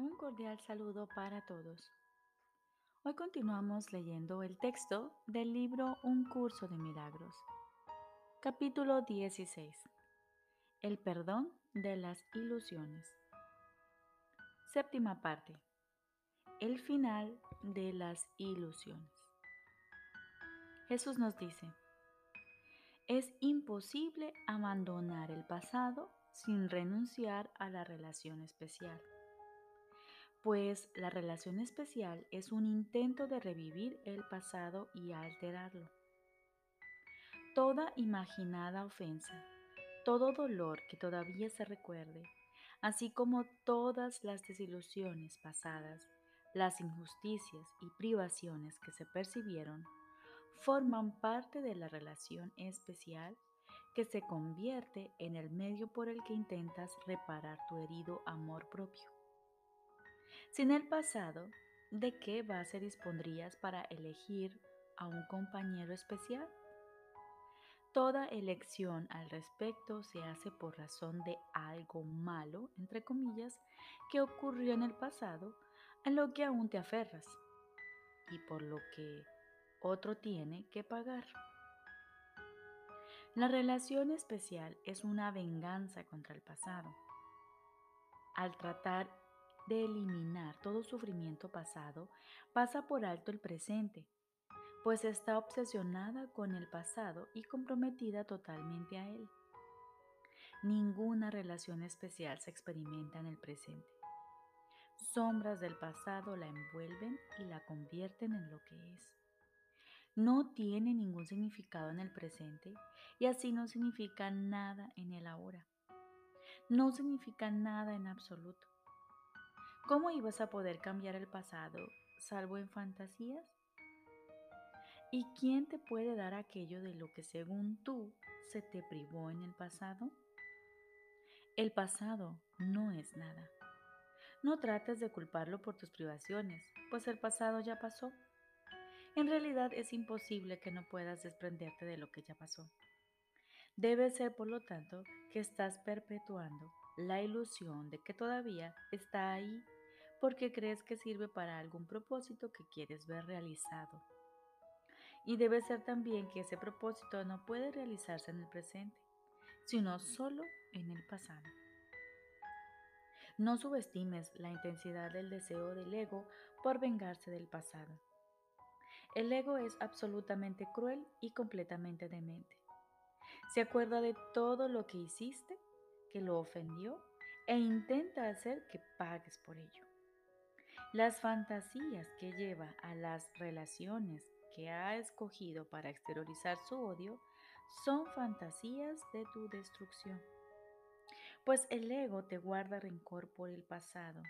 Un cordial saludo para todos. Hoy continuamos leyendo el texto del libro Un curso de milagros. Capítulo 16. El perdón de las ilusiones. Séptima parte. El final de las ilusiones. Jesús nos dice, es imposible abandonar el pasado sin renunciar a la relación especial pues la relación especial es un intento de revivir el pasado y alterarlo. Toda imaginada ofensa, todo dolor que todavía se recuerde, así como todas las desilusiones pasadas, las injusticias y privaciones que se percibieron, forman parte de la relación especial que se convierte en el medio por el que intentas reparar tu herido amor propio. Sin el pasado, ¿de qué base dispondrías para elegir a un compañero especial? Toda elección al respecto se hace por razón de algo malo, entre comillas, que ocurrió en el pasado, a lo que aún te aferras y por lo que otro tiene que pagar. La relación especial es una venganza contra el pasado. Al tratar de eliminar todo sufrimiento pasado, pasa por alto el presente, pues está obsesionada con el pasado y comprometida totalmente a él. Ninguna relación especial se experimenta en el presente. Sombras del pasado la envuelven y la convierten en lo que es. No tiene ningún significado en el presente y así no significa nada en el ahora. No significa nada en absoluto. ¿Cómo ibas a poder cambiar el pasado salvo en fantasías? ¿Y quién te puede dar aquello de lo que según tú se te privó en el pasado? El pasado no es nada. No trates de culparlo por tus privaciones, pues el pasado ya pasó. En realidad es imposible que no puedas desprenderte de lo que ya pasó. Debe ser, por lo tanto, que estás perpetuando la ilusión de que todavía está ahí porque crees que sirve para algún propósito que quieres ver realizado. Y debe ser también que ese propósito no puede realizarse en el presente, sino solo en el pasado. No subestimes la intensidad del deseo del ego por vengarse del pasado. El ego es absolutamente cruel y completamente demente. Se acuerda de todo lo que hiciste, que lo ofendió, e intenta hacer que pagues por ello. Las fantasías que lleva a las relaciones que ha escogido para exteriorizar su odio son fantasías de tu destrucción. Pues el ego te guarda rencor por el pasado,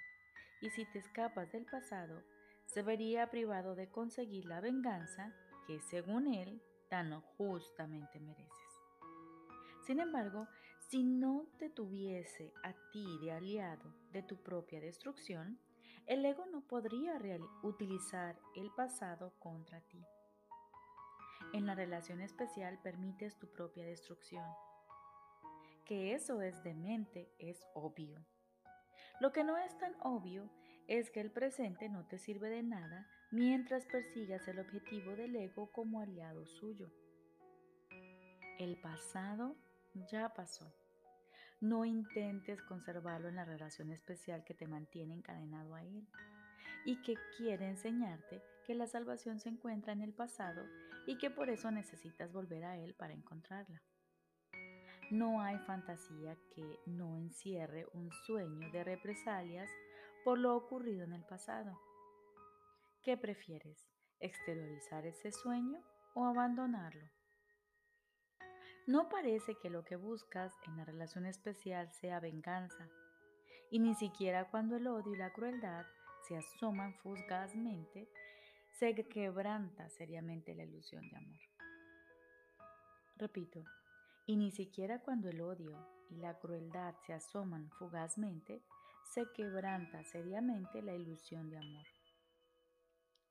y si te escapas del pasado, se vería privado de conseguir la venganza que, según él, tan justamente mereces. Sin embargo, si no te tuviese a ti de aliado de tu propia destrucción, el ego no podría utilizar el pasado contra ti. En la relación especial permites tu propia destrucción. Que eso es demente es obvio. Lo que no es tan obvio es que el presente no te sirve de nada mientras persigas el objetivo del ego como aliado suyo. El pasado ya pasó. No intentes conservarlo en la relación especial que te mantiene encadenado a Él y que quiere enseñarte que la salvación se encuentra en el pasado y que por eso necesitas volver a Él para encontrarla. No hay fantasía que no encierre un sueño de represalias por lo ocurrido en el pasado. ¿Qué prefieres? ¿Exteriorizar ese sueño o abandonarlo? No parece que lo que buscas en la relación especial sea venganza, y ni siquiera cuando el odio y la crueldad se asoman fugazmente, se quebranta seriamente la ilusión de amor. Repito, y ni siquiera cuando el odio y la crueldad se asoman fugazmente, se quebranta seriamente la ilusión de amor.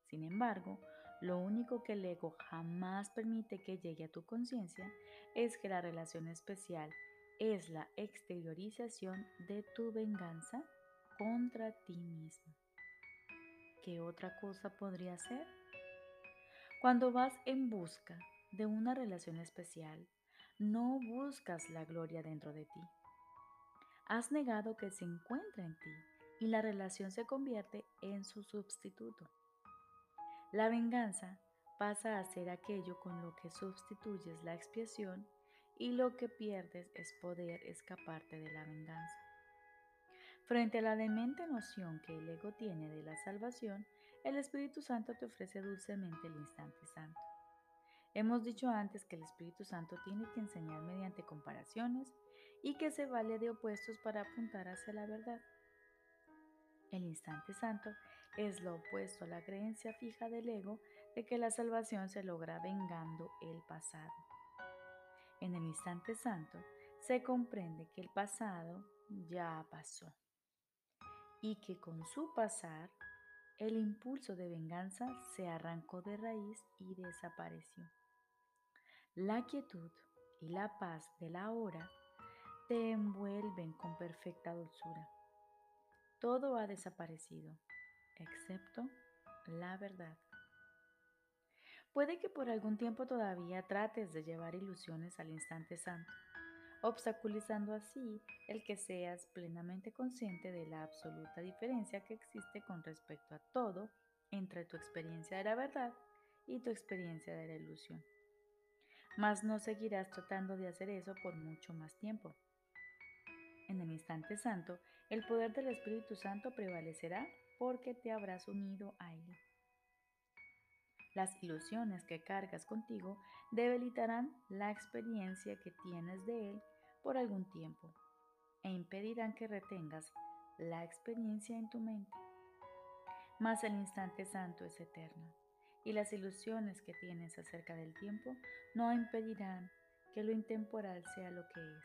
Sin embargo, lo único que el ego jamás permite que llegue a tu conciencia es que la relación especial es la exteriorización de tu venganza contra ti mismo. ¿Qué otra cosa podría ser? Cuando vas en busca de una relación especial, no buscas la gloria dentro de ti. Has negado que se encuentra en ti y la relación se convierte en su sustituto. La venganza pasa a ser aquello con lo que sustituyes la expiación y lo que pierdes es poder escaparte de la venganza. Frente a la demente noción que el ego tiene de la salvación, el Espíritu Santo te ofrece dulcemente el instante santo. Hemos dicho antes que el Espíritu Santo tiene que enseñar mediante comparaciones y que se vale de opuestos para apuntar hacia la verdad. El instante santo es lo opuesto a la creencia fija del ego de que la salvación se logra vengando el pasado. En el instante santo se comprende que el pasado ya pasó y que con su pasar el impulso de venganza se arrancó de raíz y desapareció. La quietud y la paz de la hora te envuelven con perfecta dulzura. Todo ha desaparecido, excepto la verdad. Puede que por algún tiempo todavía trates de llevar ilusiones al instante santo, obstaculizando así el que seas plenamente consciente de la absoluta diferencia que existe con respecto a todo entre tu experiencia de la verdad y tu experiencia de la ilusión. Mas no seguirás tratando de hacer eso por mucho más tiempo. En el instante santo, el poder del Espíritu Santo prevalecerá porque te habrás unido a Él. Las ilusiones que cargas contigo debilitarán la experiencia que tienes de Él por algún tiempo e impedirán que retengas la experiencia en tu mente. Mas el instante santo es eterno y las ilusiones que tienes acerca del tiempo no impedirán que lo intemporal sea lo que es,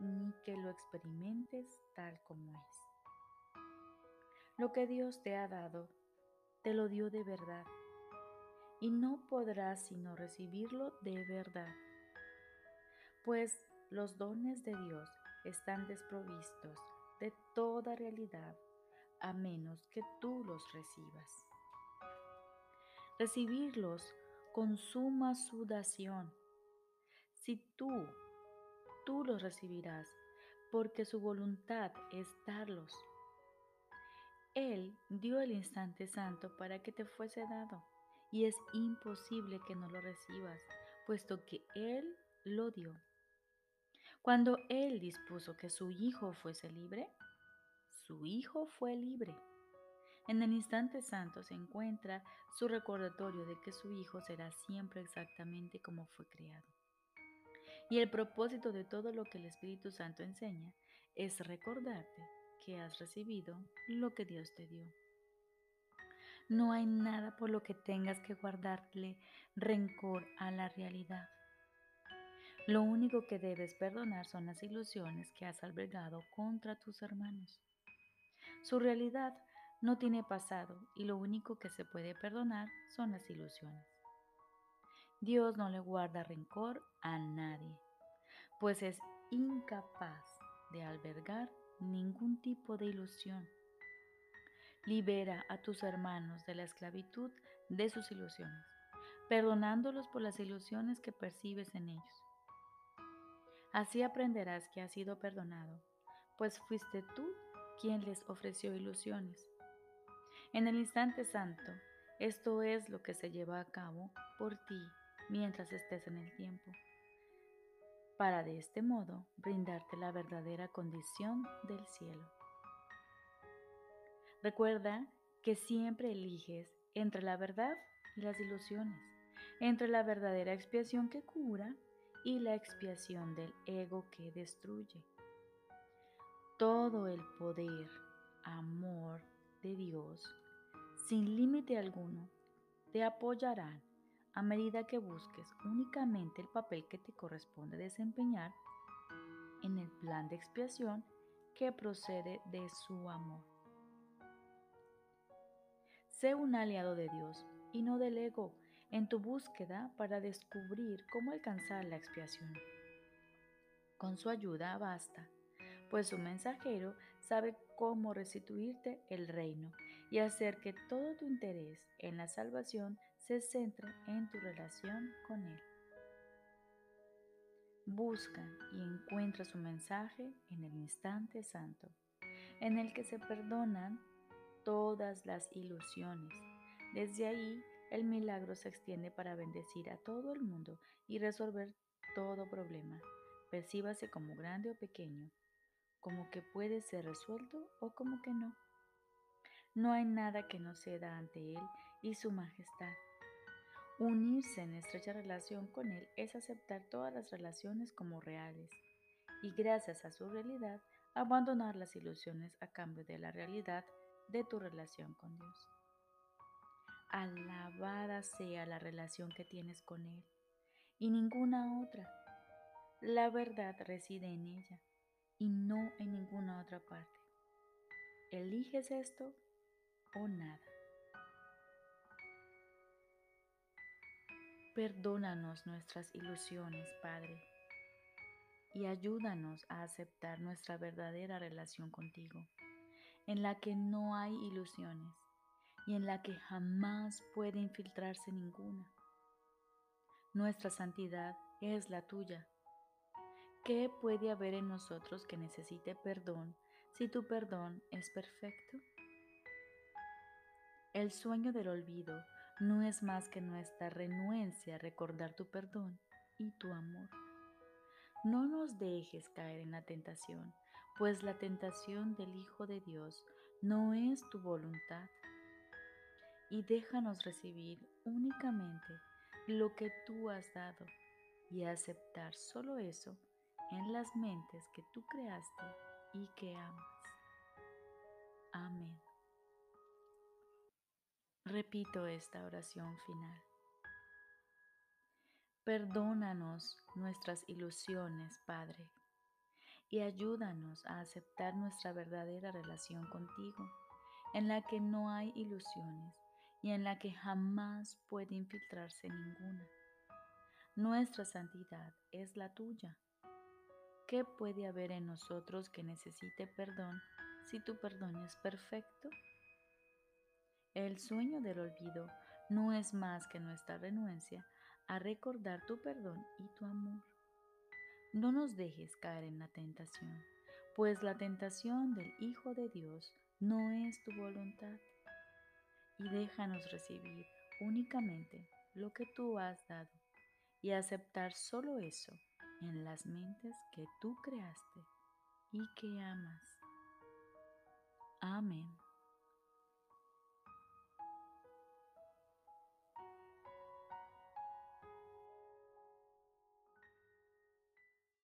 ni que lo experimentes tal como es. Lo que Dios te ha dado, te lo dio de verdad y no podrás sino recibirlo de verdad, pues los dones de Dios están desprovistos de toda realidad a menos que tú los recibas. Recibirlos con suma sudación. Si tú, tú los recibirás, porque su voluntad es darlos. Él dio el instante santo para que te fuese dado y es imposible que no lo recibas, puesto que Él lo dio. Cuando Él dispuso que su Hijo fuese libre, su Hijo fue libre. En el instante santo se encuentra su recordatorio de que su Hijo será siempre exactamente como fue creado. Y el propósito de todo lo que el Espíritu Santo enseña es recordarte que has recibido lo que Dios te dio. No hay nada por lo que tengas que guardarle rencor a la realidad. Lo único que debes perdonar son las ilusiones que has albergado contra tus hermanos. Su realidad no tiene pasado y lo único que se puede perdonar son las ilusiones. Dios no le guarda rencor a nadie, pues es incapaz de albergar ningún tipo de ilusión Libera a tus hermanos de la esclavitud de sus ilusiones, perdonándolos por las ilusiones que percibes en ellos. Así aprenderás que has sido perdonado, pues fuiste tú quien les ofreció ilusiones. En el instante santo, esto es lo que se lleva a cabo por ti mientras estés en el tiempo, para de este modo brindarte la verdadera condición del cielo. Recuerda que siempre eliges entre la verdad y las ilusiones, entre la verdadera expiación que cura y la expiación del ego que destruye. Todo el poder, amor de Dios, sin límite alguno, te apoyarán a medida que busques únicamente el papel que te corresponde desempeñar en el plan de expiación que procede de su amor. Sé un aliado de Dios y no del ego en tu búsqueda para descubrir cómo alcanzar la expiación. Con su ayuda basta pues su mensajero sabe cómo restituirte el reino y hacer que todo tu interés en la salvación se centre en tu relación con Él. Busca y encuentra su mensaje en el instante santo, en el que se perdonan todas las ilusiones. Desde ahí, el milagro se extiende para bendecir a todo el mundo y resolver todo problema, percíbase como grande o pequeño, como que puede ser resuelto o como que no. No hay nada que no ceda ante Él y su majestad. Unirse en estrecha relación con Él es aceptar todas las relaciones como reales y gracias a su realidad abandonar las ilusiones a cambio de la realidad de tu relación con Dios. Alabada sea la relación que tienes con Él y ninguna otra. La verdad reside en ella y no en ninguna otra parte. ¿Eliges esto o nada. Perdónanos nuestras ilusiones, Padre, y ayúdanos a aceptar nuestra verdadera relación contigo, en la que no hay ilusiones y en la que jamás puede infiltrarse ninguna. Nuestra santidad es la tuya. ¿Qué puede haber en nosotros que necesite perdón si tu perdón es perfecto? El sueño del olvido no es más que nuestra renuencia a recordar tu perdón y tu amor. No nos dejes caer en la tentación, pues la tentación del Hijo de Dios no es tu voluntad. Y déjanos recibir únicamente lo que tú has dado y aceptar solo eso en las mentes que tú creaste y que amas. Amén. Repito esta oración final. Perdónanos nuestras ilusiones, Padre, y ayúdanos a aceptar nuestra verdadera relación contigo, en la que no hay ilusiones y en la que jamás puede infiltrarse ninguna. Nuestra santidad es la tuya. ¿Qué puede haber en nosotros que necesite perdón si tu perdón es perfecto? El sueño del olvido no es más que nuestra renuencia a recordar tu perdón y tu amor. No nos dejes caer en la tentación, pues la tentación del Hijo de Dios no es tu voluntad. Y déjanos recibir únicamente lo que tú has dado y aceptar solo eso en las mentes que tú creaste y que amas. Amén.